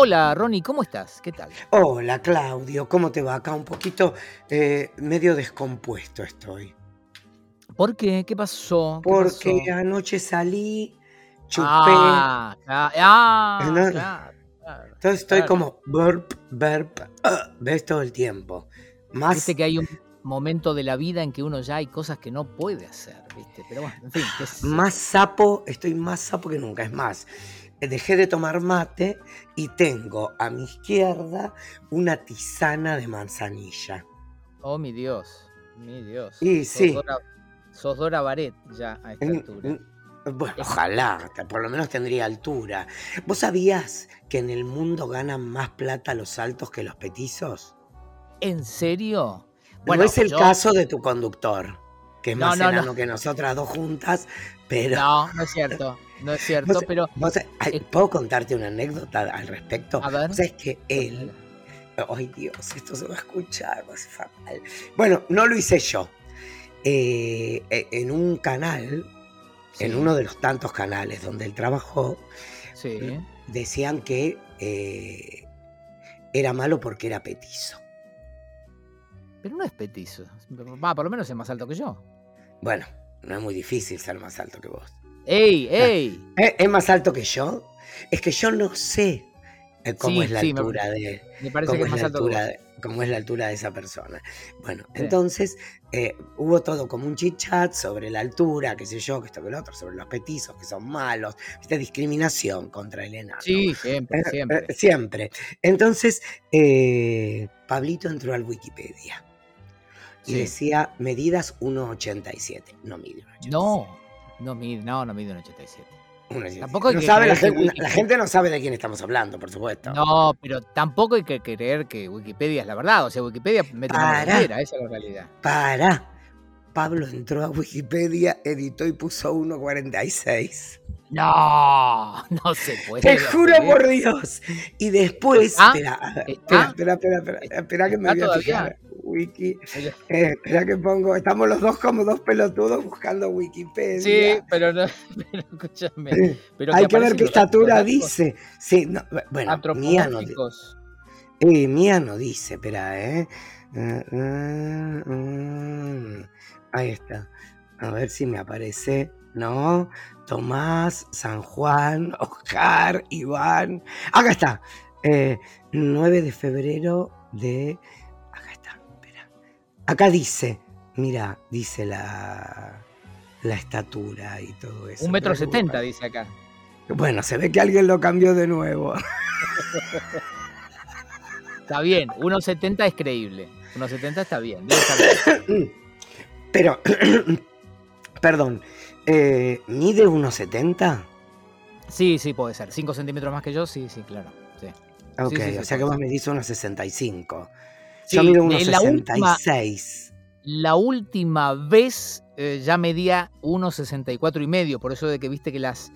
Hola, Ronnie, ¿cómo estás? ¿Qué tal? Hola, Claudio, ¿cómo te va? Acá un poquito eh, medio descompuesto estoy. ¿Por qué? ¿Qué pasó? ¿Qué Porque pasó? anoche salí, chupé, Ah, ah, ¿no? claro, claro, entonces estoy claro. como burp, burp, ah, ves todo el tiempo. Más, Viste que hay un momento de la vida en que uno ya hay cosas que no puede hacer, ¿viste? Pero bueno, en fin, más sapo, estoy más sapo que nunca. Es más, dejé de tomar mate y tengo a mi izquierda una tisana de manzanilla. Oh, mi Dios, mi Dios. Y Sos sí. Dora, sos Dora Baret ya a esta altura. Bueno, ojalá, por lo menos tendría altura. ¿Vos sabías que en el mundo ganan más plata los altos que los petizos? ¿En serio? no es el yo- caso de tu conductor, que es No, más no, no. enano que nosotras dos juntas, pero... No, no es cierto, no es cierto, vos- pero... vos- ay, eh, ¿Puedo contarte una anécdota al respecto? A ver. ¿Sabes que él... Ay Dios, esto se va a escuchar, va a ser fatal. Bueno, no lo hice yo. Eh, eh, en un canal, en uno de los tantos canales donde él trabajó, Sí. decían que eh, era malo porque era petizo. Pero no es petizo. Va, por lo menos es más alto que yo. Bueno, no es muy difícil ser más alto que vos. ¡Ey, ey! ¿Eh? ¿Es más alto que yo? Es que yo no sé eh, cómo Sí, es la sí, me- altura de Me parece cómo que es más la alto que altura de, cómo es la altura de esa persona. Bueno, entonces eh, hubo todo como un chit chat sobre la altura, qué sé yo, que esto que lo otro, sobre los petizos que son malos, esta discriminación contra el enano. Sí, siempre, siempre. siempre. Entonces, eh, Pablito entró al Wikipedia y Sí. decía medidas 1,87. No mide 1,87. No, no mide, no, no mide un 87. 1,87. Tampoco No que sabe la, gente, la gente no sabe de quién estamos hablando, por supuesto. No, pero tampoco hay que creer que Wikipedia es la verdad. O sea, Wikipedia mete cualquiera, esa es la realidad. Para. Pablo entró a Wikipedia, editó y puso 1,46. No, no se puede. Te juro por Dios. Y después. ¿Está? Espera, espera, espera, espera, espera, espera que me ¿Está voy a fijar. Wiki. Eh, espera que pongo. Estamos los dos como dos pelotudos buscando Sí, Wikipedia. pero no, pero escúchame. Pero Hay que ver aparecen qué estatura dice. Sí, no, bueno, mía no, eh, mía no dice, espera, ¿eh? Eh, eh, mm, ahí está. A ver si me aparece. No, Tomás, San Juan, Oscar, Iván. Acá está. Eh, 9 de febrero de. Acá está, dice, mira, dice la, la estatura y todo eso. Un metro setenta, dice acá. Bueno, se ve que alguien lo cambió de nuevo. Está bien, 1.70 es creíble. 1.70 está bien. estar bien. Pero, perdón, eh, ¿mide 1,70? Sí, sí, puede ser. 5 centímetros más que yo, sí, sí, claro. Sí. Ok, sí, sí, o sea que vos ser. medís 1,65. Sí, Yo mido en la última- 1,66. La última vez eh, ya medía 1.64 y medio, por eso de que viste que las,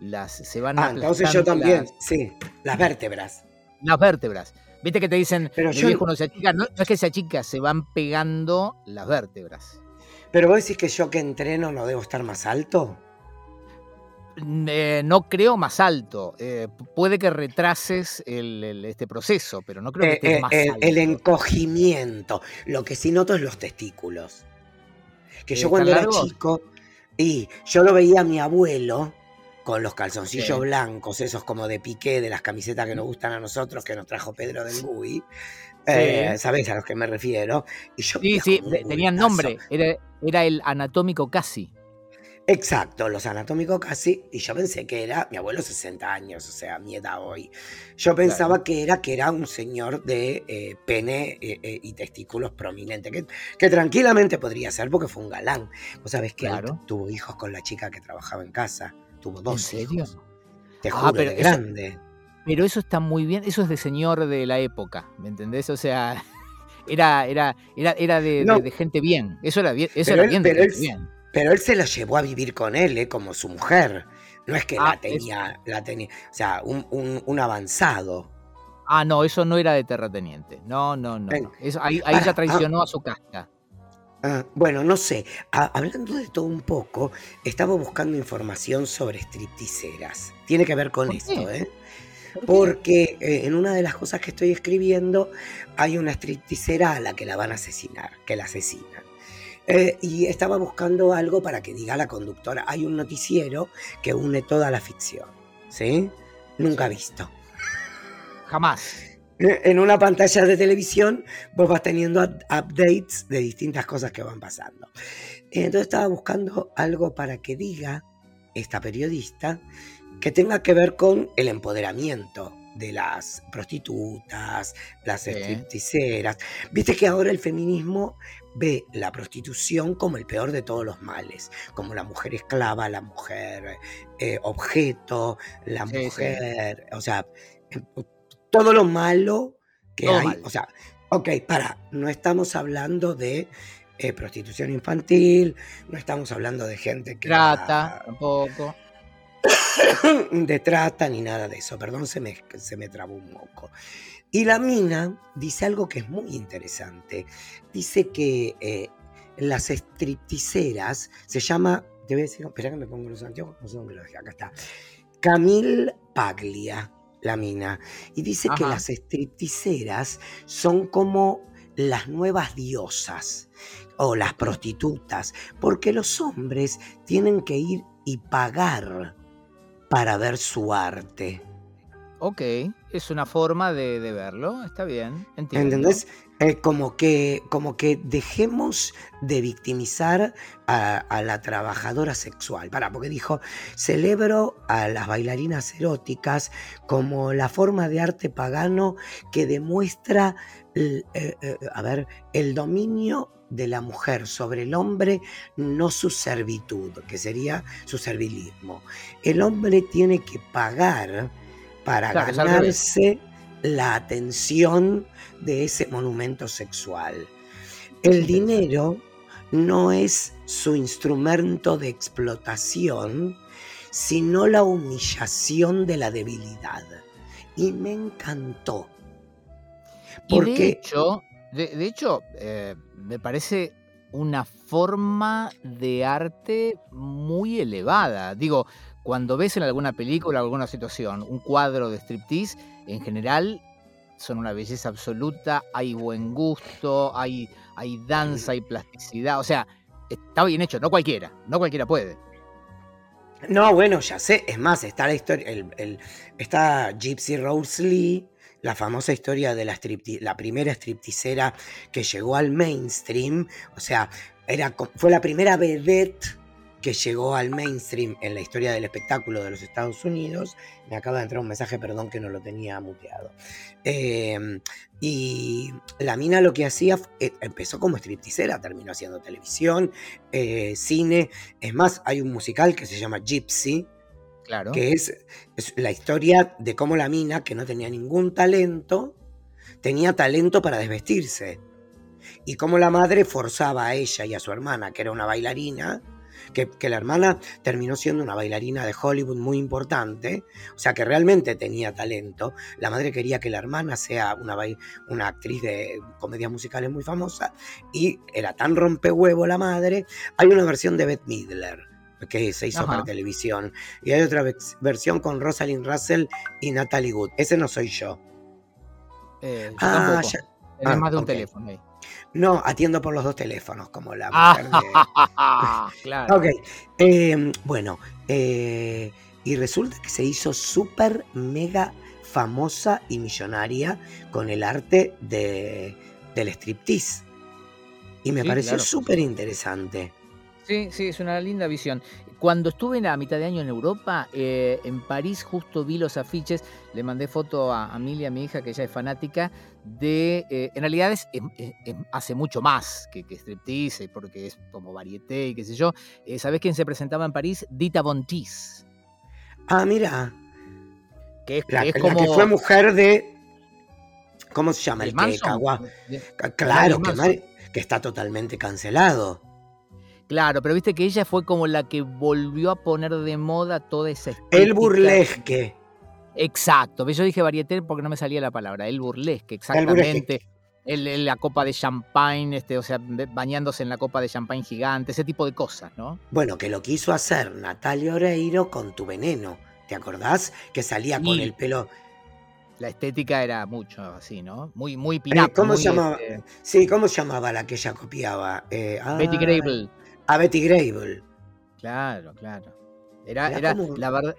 las se van Ah, entonces yo también, las, sí, las vértebras. las vértebras. Viste que te dicen, Pero el yo- viejo no se achica, no, no es que se achica, se van pegando las vértebras. Pero vos decís que yo que entreno no debo estar más alto. Eh, no creo más alto. eh, puede que retrases el, el- este proceso, pero no creo que Eh, estés eh, más el, alto. el encogimiento. Lo que sí noto es los testículos. Que yo ¿Están cuando era chico, y yo lo veía a mi abuelo con los calzoncillos Sí. blancos, esos como de piqué de las camisetas que nos gustan a nosotros, que nos trajo Pedro del Gui. ¿Sabés a los que me refiero? Y yo Sí, sí, tenían nombre. Era, era el anatómico casi. Exacto, los anatómicos casi, y yo pensé que era, mi abuelo 60 años, o sea, mi edad hoy. Yo pensaba que era que era un señor de eh, pene eh, eh, y testículos prominentes, que, que tranquilamente podría ser porque fue un galán. Vos sabés que él Claro. tuvo hijos con la chica que trabajaba en casa, tuvo dos ¿En serio? hijos. Te Ah, pero de eso- grande. Pero eso está muy bien, eso es de señor de la época, ¿me entendés? O sea, era, era, era, era de, de- No. de gente bien. Eso era bien, eso Pero era él- bien de él- gente bien. Pero él se la llevó a vivir con él, eh, como su mujer. No es que Ah, la tenía, la tenía, o sea, un, un- un avanzado. Ah, no, eso no era de terrateniente. No, no, no. Ven, no. Eso, ahí ahí para, ya traicionó a su casta. Ah, bueno, no sé. Hablando de todo un poco, estaba buscando información sobre stripticeras. Tiene que ver con ¿Por esto? ¿eh? Porque eh, en una de las cosas que estoy escribiendo hay una stripticera a la que la van a asesinar, que la asesinan. Eh, y estaba buscando algo para que diga la conductora. Hay un noticiero que une toda la ficción. ¿Sí? Nunca visto. Jamás. Eh, en una pantalla de televisión vos vas teniendo updates de distintas cosas que van pasando. Entonces estaba buscando algo para que diga esta periodista que tenga que ver con el empoderamiento de las prostitutas, las stripticeras. Viste que ahora el feminismo ve la prostitución como el peor de todos los males, como la mujer esclava, la mujer eh, objeto, la Sí, sí. mujer, o sea, eh, todo lo malo que Todo hay. mal. O sea, ok, para, no estamos hablando de eh, prostitución infantil, no estamos hablando de gente que Trata, tampoco. de trata ni nada de eso. Perdón, se me, se me trabó un moco. Y la mina dice algo que es muy interesante. Dice que eh, las stripticeras se llama, te voy a decir, espera que me pongo los anteojos, no sé dónde lo dejé, acá está. Camille Paglia, la mina. Y dice que las stripticeras son como las nuevas diosas o las prostitutas, porque los hombres tienen que ir y pagar para ver su arte. Ok, es una forma de, de verlo, está bien, entiendo. ¿Entendés? Eh, como, que, como que dejemos de victimizar a, a la trabajadora sexual. Para, porque dijo, celebro a las bailarinas eróticas como la forma de arte pagano que demuestra, eh, eh, a ver, el dominio de la mujer sobre el hombre, no su servitud, que sería su servilismo. El hombre tiene que pagar para Claro, ganarse la atención de ese monumento sexual. El dinero no es su instrumento de explotación, sino la humillación de la debilidad. Y me encantó. Y de Porque hecho, de, de hecho eh, me parece una forma de arte muy elevada. Digo, cuando ves en alguna película o alguna situación un cuadro de striptease, en general son una belleza absoluta, hay buen gusto, hay, hay danza, hay plasticidad. O sea, está bien hecho, no cualquiera, no cualquiera puede. No, bueno, ya sé. Es más, está la historia. El, el- está Gypsy Rose Lee, la famosa historia de la, la primera stripticera que llegó al mainstream. O sea, era, fue la primera vedette que llegó al mainstream en la historia del espectáculo de los Estados Unidos. Me acaba de entrar un mensaje, perdón que no lo tenía muteado. Eh, y la mina lo que hacía, eh, empezó como stripticera, terminó haciendo televisión, eh, cine. Es más, hay un musical que se llama Gypsy, Claro. que es, la historia de cómo la mina, que no tenía ningún talento, tenía talento para desvestirse. Y cómo la madre forzaba a ella y a su hermana, que era una bailarina, que, la hermana terminó siendo una bailarina de Hollywood muy importante, o sea que realmente tenía talento. La madre quería que la hermana sea una, una actriz de comedias musicales muy famosa y era tan rompehuevo la madre. Hay una versión de Bette Midler que se hizo Ajá. para televisión y hay otra versión con Rosalind Russell y Natalie Wood. Ese no soy yo. Eh, yo Ah, ya- ah, más de un teléfono ahí. No, atiendo por los dos teléfonos, como la mujer de... Ah, claro. Ok, eh, bueno, eh, y resulta que se hizo súper mega famosa y millonaria con el arte de, del striptease. Y me Sí, pareció claro. súper interesante. Sí, sí, es una linda visión. Cuando estuve en la mitad de año en Europa, eh, en París justo vi los afiches, le mandé foto a Amelia, mi hija, que ella es fanática, de... eh, en realidad es, es- es- es- hace mucho más que, que striptease, porque es como varieté y qué sé yo. Eh, ¿Sabés quién se presentaba en París? Dita Von Teese, Ah, mira, que es, la, que es la como... que fue mujer de... ¿Cómo se llama? de El que cagua- De- Claro, que está totalmente cancelado. Claro, pero viste que ella fue como la que volvió a poner de moda toda esa El estética. burlesque. Exacto, yo dije varieté porque no me salía la palabra, el burlesque, El burlesque. exactamente. El, el- la copa de champagne, este, o sea, bañándose en la copa de champagne gigante, ese tipo de cosas, ¿no? Bueno, que lo quiso hacer Natalia Oreiro con tu veneno. ¿Te acordás? Que salía con el pelo. La estética era mucho así, ¿no? Muy, muy Eh, pin-up, ¿Cómo muy se llamaba? este, Sí, ¿cómo se llamaba la que ella copiaba? Eh, Betty Grable. A Betty Grable. Claro, claro. Era, Era como. la verdad,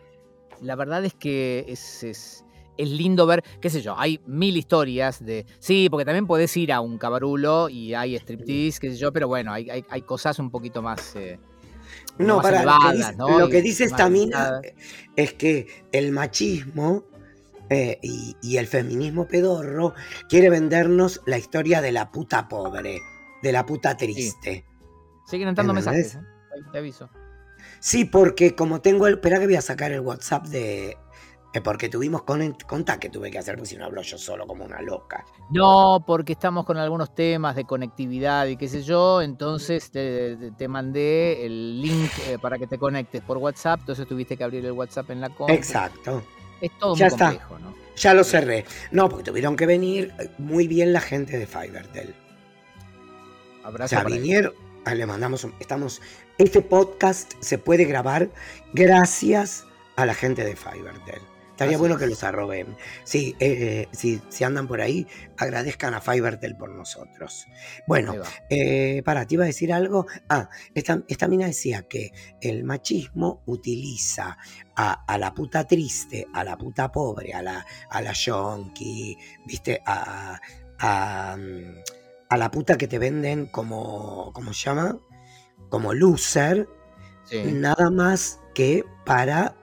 la verdad es que es, es, es lindo ver, qué sé yo, hay mil historias de. Sí, porque también podés ir a un cabarulo y hay striptease, qué sé yo, pero bueno, hay, hay, hay cosas un poquito más, eh, No, más para, lo que dice, ¿no? lo que Y dice más esta mina es que el machismo eh, y, y el feminismo pedorro quiere vendernos la historia de la puta pobre, de la puta Sí. Siguen entrando mensajes. ¿eh? Te aviso. Sí, porque como tengo el. Espera que voy a sacar el WhatsApp de. eh, porque tuvimos con, conta que tuve que hacer, porque si no hablo yo solo como una loca. No, porque estamos con algunos temas de conectividad y qué sé yo, entonces te, mandé el link eh, para que te conectes por WhatsApp, entonces tuviste que abrir el WhatsApp en la compu. Exacto. Es todo Ya muy está. complejo, ¿no? Ya lo cerré. No, porque tuvieron que venir muy bien la gente de Fivertel. O Abrazo sea, para ellos. Ah, le mandamos, un- estamos, este podcast se puede grabar gracias a la gente de Fivertel. Estaría bueno que los arroben. Sí, eh, eh, si, si andan por ahí, agradezcan a Fivertel por nosotros. Bueno, eh, para, ¿te iba a decir algo? Ah, esta, esta mina decía que el machismo utiliza a, a la puta triste, a la puta pobre, a la, a la yonki, ¿viste? A, a, mm, a la puta que te venden como, ¿cómo se llama? Como loser, Sí. nada más que para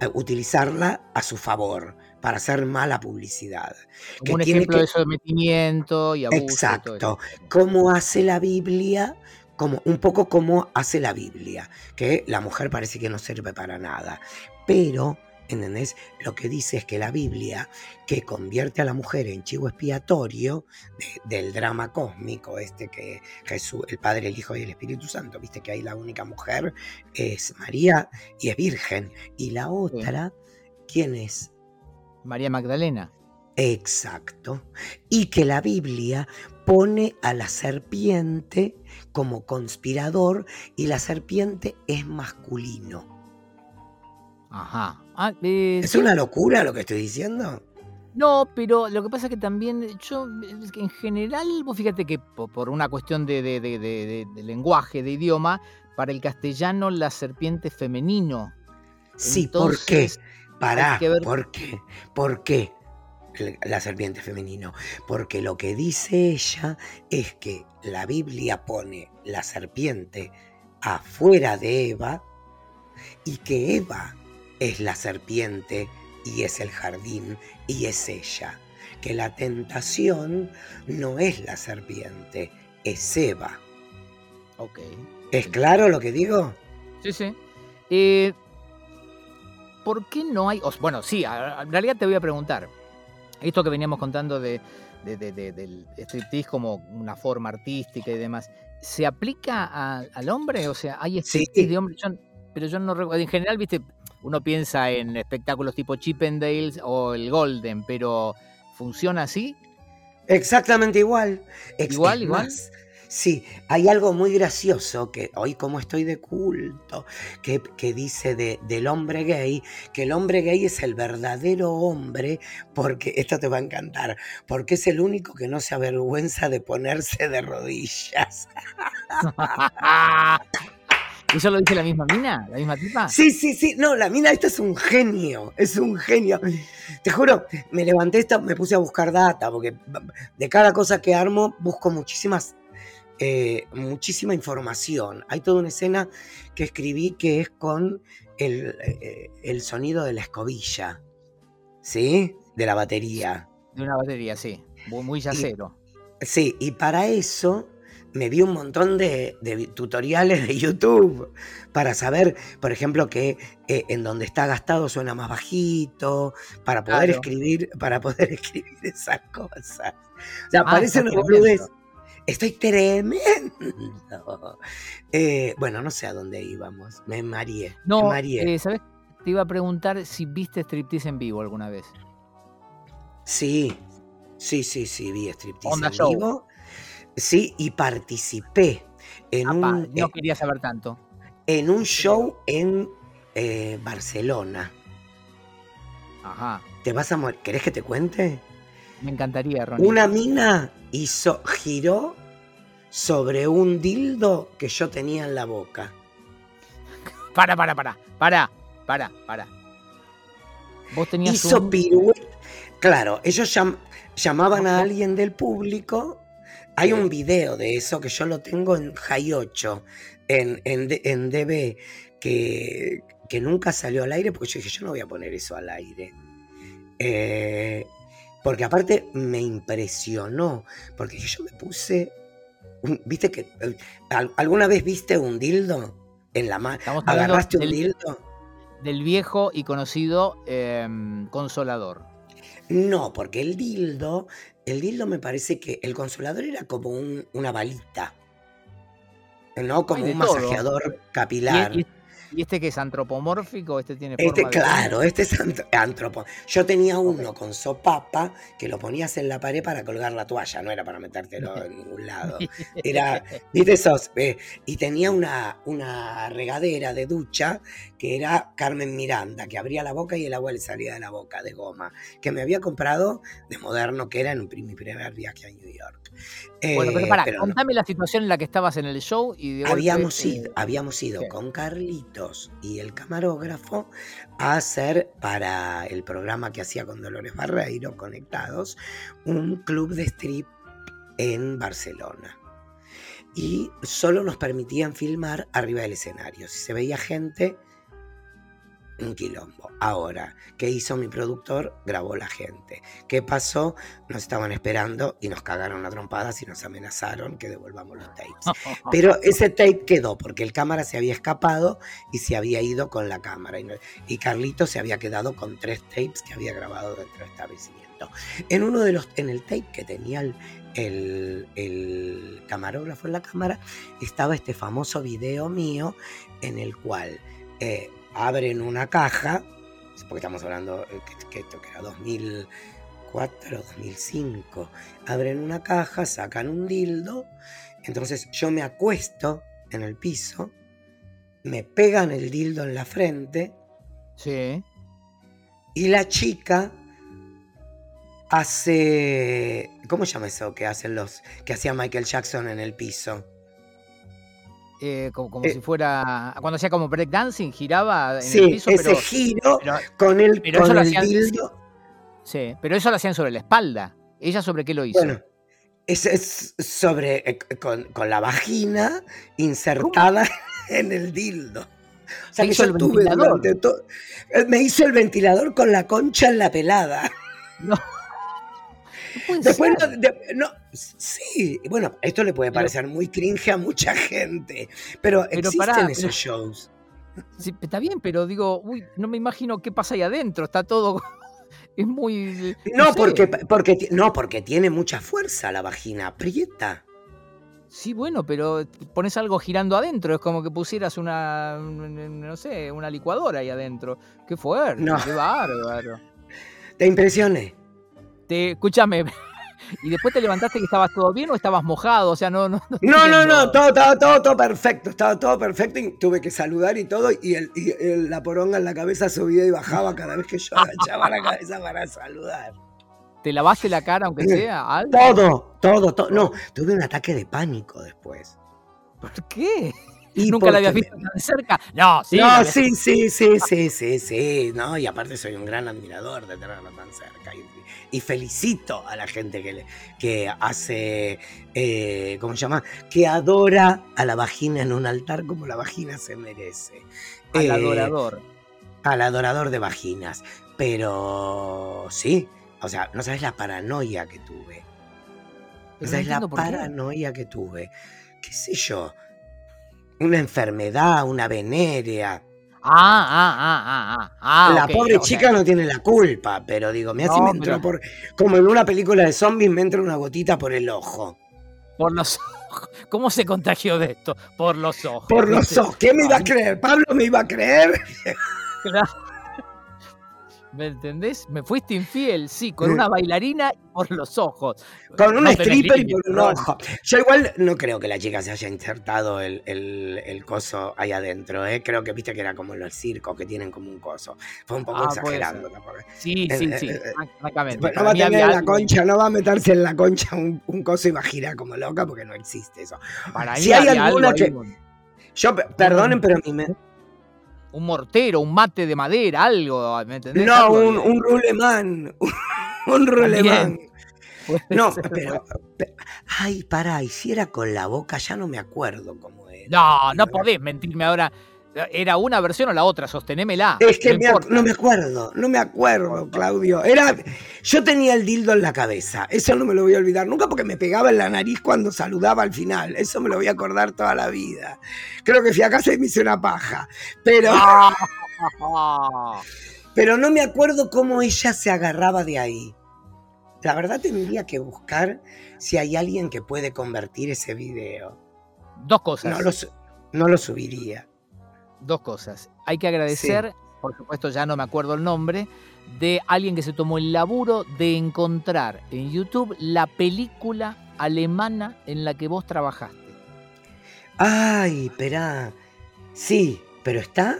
eh, utilizarla a su favor, para hacer mala publicidad. Como Que un tiene ejemplo que... de sometimiento y abuso y todo. Exacto. Cómo hace la Biblia, como, un poco como hace la Biblia, que la mujer parece que no sirve para nada. Pero, ¿entendés? Lo que dice es que la Biblia, que convierte a la mujer en chivo expiatorio de- del drama cósmico, este que Jesús, el Padre, el Hijo y el Espíritu Santo, viste que ahí la única mujer es María y es virgen. Y la Sí. otra, ¿quién es? María Magdalena. Exacto. Y que la Biblia pone a la serpiente como conspirador y la serpiente es masculino. Ajá. Ah, eh, ¿Es sí, una locura lo que estoy diciendo? No, pero lo que pasa es que también yo, en general, vos fíjate que po- por una cuestión de, de- de- lenguaje, de idioma, para el castellano la serpiente es femenino. Sí, ¿por qué? Pará, ver. ¿por qué? ¿Por qué la serpiente femenino? Porque lo que dice ella es que la Biblia pone la serpiente afuera de Eva y que Eva es la serpiente y es el jardín y es ella. Que la tentación no es la serpiente, es Eva. Ok. ¿Es claro lo que digo? Sí, sí. Eh, ¿Por qué no hay.? bueno, sí, en realidad te voy a preguntar. Esto que veníamos contando de, de- de- de- del striptease como una forma artística y demás, ¿se aplica a- al hombre? O sea, ¿hay Sí. striptease de hombre? Yo- pero yo no recuerdo. En general, viste, uno piensa en espectáculos tipo Chippendales o el Golden, pero ¿funciona así? Exactamente igual. ¿Igual, es igual? más, sí, hay algo muy gracioso que hoy como estoy de culto, que, que dice de- del hombre gay, que el hombre gay es el verdadero hombre, porque esto te va a encantar, porque es el único que no se avergüenza de ponerse de rodillas. ¿Eso lo dice la misma mina? ¿La misma tipa? Sí, sí, sí, no, la mina esta es un genio, es un genio. Te juro, me levanté esta, me puse a buscar data, porque de cada cosa que armo busco muchísimas, eh, muchísima información. Hay toda una escena que escribí que es con el, eh, el sonido de la escobilla, ¿sí? De la batería. De una batería, sí. Muy, muy yacero. Sí, y para eso me vi un montón de, de tutoriales de YouTube para saber, por ejemplo, que eh, en donde está gastado suena más bajito, para poder Claro. escribir, para poder escribir esas cosas. O sea, Ah, parece está una boludez. tremendo. Estoy tremendo. Eh, bueno, no sé a dónde íbamos. Me mareé. me No, mareé. eh, ¿sabes? Te iba a preguntar si viste striptease en vivo alguna vez. Sí, sí, sí, sí, vi striptease en show. vivo. Sí, y participé en Apa, un, no eh, quería saber tanto. en un show en eh, Barcelona. Ajá. te vas a morir. ¿Querés que te cuente? Me encantaría, Ronnie. Una mina hizo, giró sobre un dildo que yo tenía en la boca. Para, para, para, para, para, para. Vos tenías Hizo un... Claro, ellos llam- llamaban a alguien del público. Hay un video de eso que yo lo tengo en High 8, en, en, en DB, que, que nunca salió al aire porque yo dije, yo no voy a poner eso al aire. Eh, porque aparte me impresionó, porque yo me puse, un- viste que, eh, al- ¿alguna vez viste un dildo en la mano? ¿Agarraste un del, dildo? del viejo y conocido em, consolador. No, porque el dildo, el dildo me parece que el consolador era como un- una balita, ¿no? Como un todo. masajeador capilar. y- y este que es antropomórfico, este tiene Este, de... claro, este es ant- antropo. Yo tenía uno con sopapa que lo ponías en la pared para colgar la toalla, no era para metértelo en ningún lado. Era, ¿viste esos? Eh, y tenía una, una regadera de ducha que era Carmen Miranda, que abría la boca y el agua le salía de la boca, de goma, que me había comprado de moderno, que era en mi primer viaje a New York. Bueno, pero Eh, pará, pero no. contame la situación en la que estabas en el show y de golpe, Habíamos eh, ido, habíamos ido ¿qué? con Y el camarógrafo a hacer para el programa que hacía con Dolores Barreiro, Conectados, un club de strip en Barcelona. Y solo nos permitían filmar arriba del escenario. Si se veía gente, un quilombo. Ahora, ¿qué hizo mi productor? Grabó la gente. ¿Qué pasó? Nos estaban esperando y nos cagaron a trompadas y nos amenazaron que devolvamos los tapes. Pero ese tape quedó porque el cámara se había escapado y se había ido con la cámara. Y, no- y Carlito se había quedado con tres tapes que había grabado dentro del establecimiento. En uno de los, en el tape que tenía el, el- el camarógrafo en la cámara, estaba este famoso video mío en el cual eh, abren una caja, porque estamos hablando eh, que, que esto que era 2004, 2005, abren una caja, sacan un dildo, entonces yo me acuesto en el piso, me pegan el dildo en la frente Sí. y la chica hace, ¿cómo se llama eso que hacen los que hacía Michael Jackson en el piso? Eh, como, como Eh, si fuera. Cuando hacía como breakdancing, giraba en sí, el piso, ese pero, giro pero- con el, pero con eso el hacían- dildo. sí, pero eso lo hacían sobre la espalda. ¿Ella sobre qué lo hizo? Bueno, es, es sobre eh, con, con la vagina insertada en el dildo. O sea ¿Te que hizo yo el tuve ventilador? Me hizo el ventilador con la concha en la pelada. no. No Después no, de- no, sí, bueno, esto le puede Pero- parecer muy cringe a mucha gente, pero, Pero existen pará, esos pero- shows. Sí, está bien, pero digo, uy, no me imagino qué pasa ahí adentro. Está todo. Es muy. No, sé. porque, porque, no, porque tiene mucha fuerza la vagina, aprieta. Sí, bueno, pero pones algo girando adentro. Es como que pusieras una. un- No sé, una licuadora ahí adentro. Qué fuerte, No. qué bárbaro. ¿Te impresioné? Te, escúchame. ¿Y después te levantaste que estabas todo bien o estabas mojado? O sea, no, no. no No, no, todo, todo, todo, todo perfecto, estaba todo perfecto y tuve que saludar y todo y, el, y el- la poronga en la cabeza subía y bajaba cada vez que yo agachaba la cabeza para saludar. ¿Te lavaste la cara aunque sea? ¿Algo? Todo, todo, todo. No, tuve un ataque de pánico después. ¿Por qué? Y ¿Nunca la me- visto tan cerca? No, sí. no, sí, sí, sí, sí, sí, sí, no, y aparte soy un gran admirador de tenerlo tan cerca y, y felicito a la gente que, le- que hace, eh, ¿cómo se llama? Que adora a la vagina en un altar como la vagina se merece. Al Eh, adorador. al adorador de vaginas, pero sí, o sea, no sabes la paranoia que tuve. No sabes la paranoia que tuve. ¿Qué sé yo? Una enfermedad, una venérea. Ah, ah, ah, ah, ah. ah. la pobre chica no tiene la culpa, pero digo, mira si No, me entró pero- por. Como en una película de zombies me entra una gotita por el ojo. Por los ojos. ¿Cómo se contagió de esto? Por los ojos. Por los ojos. ¿Qué me iba a creer? ¿Pablo me iba a creer? claro. ¿Me entendés? Me fuiste infiel, sí, con una bailarina por los ojos. Con un stripper y por un ojo. Yo igual no creo que la chica se haya insertado el, el, coso ahí adentro, ¿eh? Creo que viste que era como los circos que tienen como un coso. Fue un poco ah, exagerando. Sí, sí, sí, eh, exactamente. No va a tener la concha, no va a meterse en la concha un, un, coso y va a girar como loca porque no existe eso. Para si hay alguna que... Yo, perdonen, pero a mí me un mortero, un mate de madera, algo, ¿me entendés? No, un, un rulemán, un rulemán. No, pero, Ay, pará, y si era con la boca, ya no me acuerdo cómo era. No, no podés mentirme ahora. ¿Era una versión o la otra? Sostenémela. Es que no me, acuerdo, no me acuerdo, Claudio. Era, yo tenía el dildo en la cabeza, eso no me lo voy a olvidar nunca porque me pegaba en la nariz cuando saludaba al final, eso me lo voy a acordar toda la vida. Creo que fui a casa y me hice una paja, pero... pero no me acuerdo cómo ella se agarraba de ahí. La verdad tendría que buscar si hay alguien que puede convertir ese video. Dos cosas. No lo, no lo subiría dos cosas. Hay que agradecer, por supuesto ya no me acuerdo el nombre, de alguien que se tomó el laburo de encontrar en YouTube la película alemana en la que vos trabajaste. Ay, espera. Sí, pero está.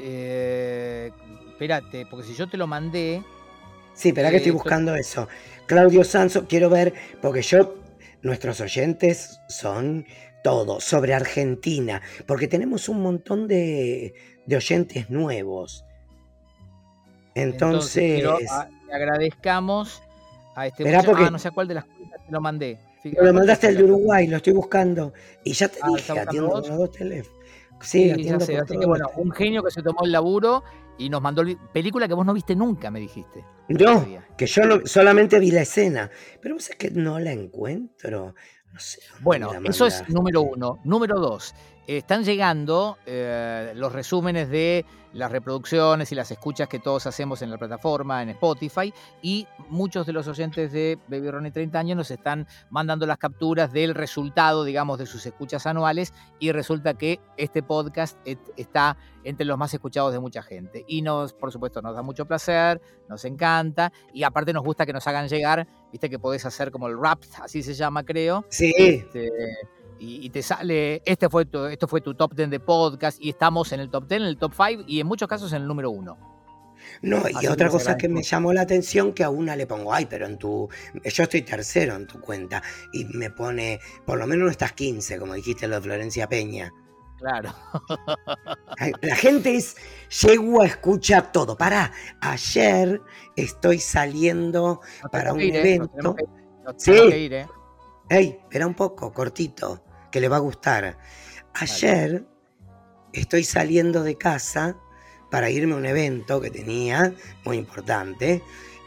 Eh, espérate, porque si yo te lo mandé. Sí, espera que estoy eh, buscando eso. Claudio Sanso, quiero ver, porque yo, nuestros oyentes son todo sobre Argentina, porque tenemos un montón de, oyentes nuevos. Entonces, agradezcamos a este porque, ah, no sé cuál de las cuentas te lo mandé. lo mandaste al de Uruguay, lo estoy buscando. Y ya te ah, dije, atiendo por dos teléfonos. Sí, atiendo Así que bueno, un genio que se tomó el laburo y nos mandó película que vos no viste nunca, me dijiste. No, que yo solamente vi la escena. Pero vos es que no la encuentro bueno, eso es número uno. Número dos, están llegando eh, los resúmenes de las reproducciones y las escuchas que todos hacemos en la plataforma, en Spotify, y muchos de los oyentes de Baby Ronnie 30 años nos están mandando las capturas del resultado, digamos, de sus escuchas anuales, y resulta que este podcast está entre los más escuchados de mucha gente. Y nos, por supuesto, nos da mucho placer, nos encanta, y aparte nos gusta que nos hagan llegar, viste que podés hacer como el rap, así se llama, creo. Sí. Este, y, te sale, este fue tu, esto fue tu top 10 de podcast y estamos en el top 10, en el top 5 y en muchos casos en el número 1. No, y otra cosa que me llamó la atención que a una le pongo, ay, pero en tu, yo estoy tercero en tu cuenta y me pone, por lo menos no estás 15, como dijiste lo de Florencia Peña. Claro. La gente es, llego a escuchar todo. Para, ayer estoy saliendo para un ¿eh? evento. sí. ¿eh? Ey, espera un poco, cortito que le va a gustar. Ayer estoy saliendo de casa para irme a un evento que tenía, muy importante,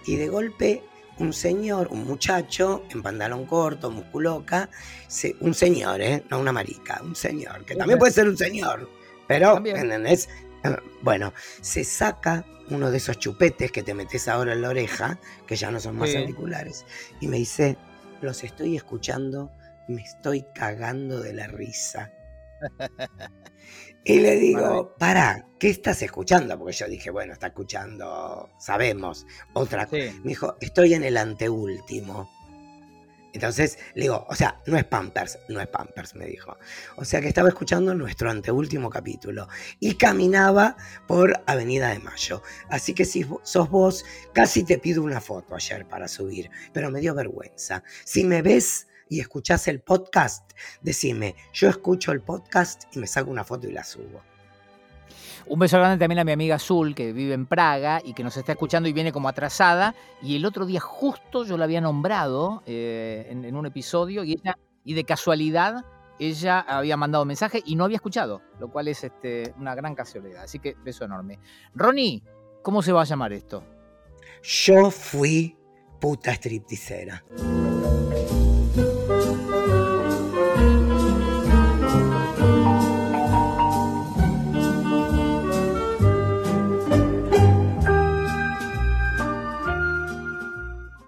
y de golpe un señor, un muchacho en pantalón corto, musculoca, un señor, ¿eh? no una marica, un señor, que también puede ser un señor, pero, ¿entendés? Bueno, se saca uno de esos chupetes que te metes ahora en la oreja, que ya no son más articulares, y me dice, los estoy escuchando me estoy cagando de la risa. Y le digo, para, ¿qué estás escuchando? Porque yo dije, bueno, está escuchando, sabemos, otra cosa. Me dijo, estoy en el anteúltimo. Entonces le digo, o sea, no es Pampers, no es Pampers, me dijo. O sea que estaba escuchando nuestro anteúltimo capítulo y caminaba por Avenida de Mayo. Así que si sos vos, casi te pido una foto ayer para subir, pero me dio vergüenza. Si me ves y escuchás el podcast, decime, yo escucho el podcast y me saco una foto y la subo. Un beso grande también a mi amiga Azul, que vive en Praga y que nos está escuchando y viene como atrasada. Y el otro día justo yo la había nombrado eh, en, un episodio y ella, y de casualidad, ella había mandado mensaje y no había escuchado, lo cual es este, una gran casualidad. Así que beso enorme. Ronnie, ¿cómo se va a llamar esto? Yo fui puta stripticera.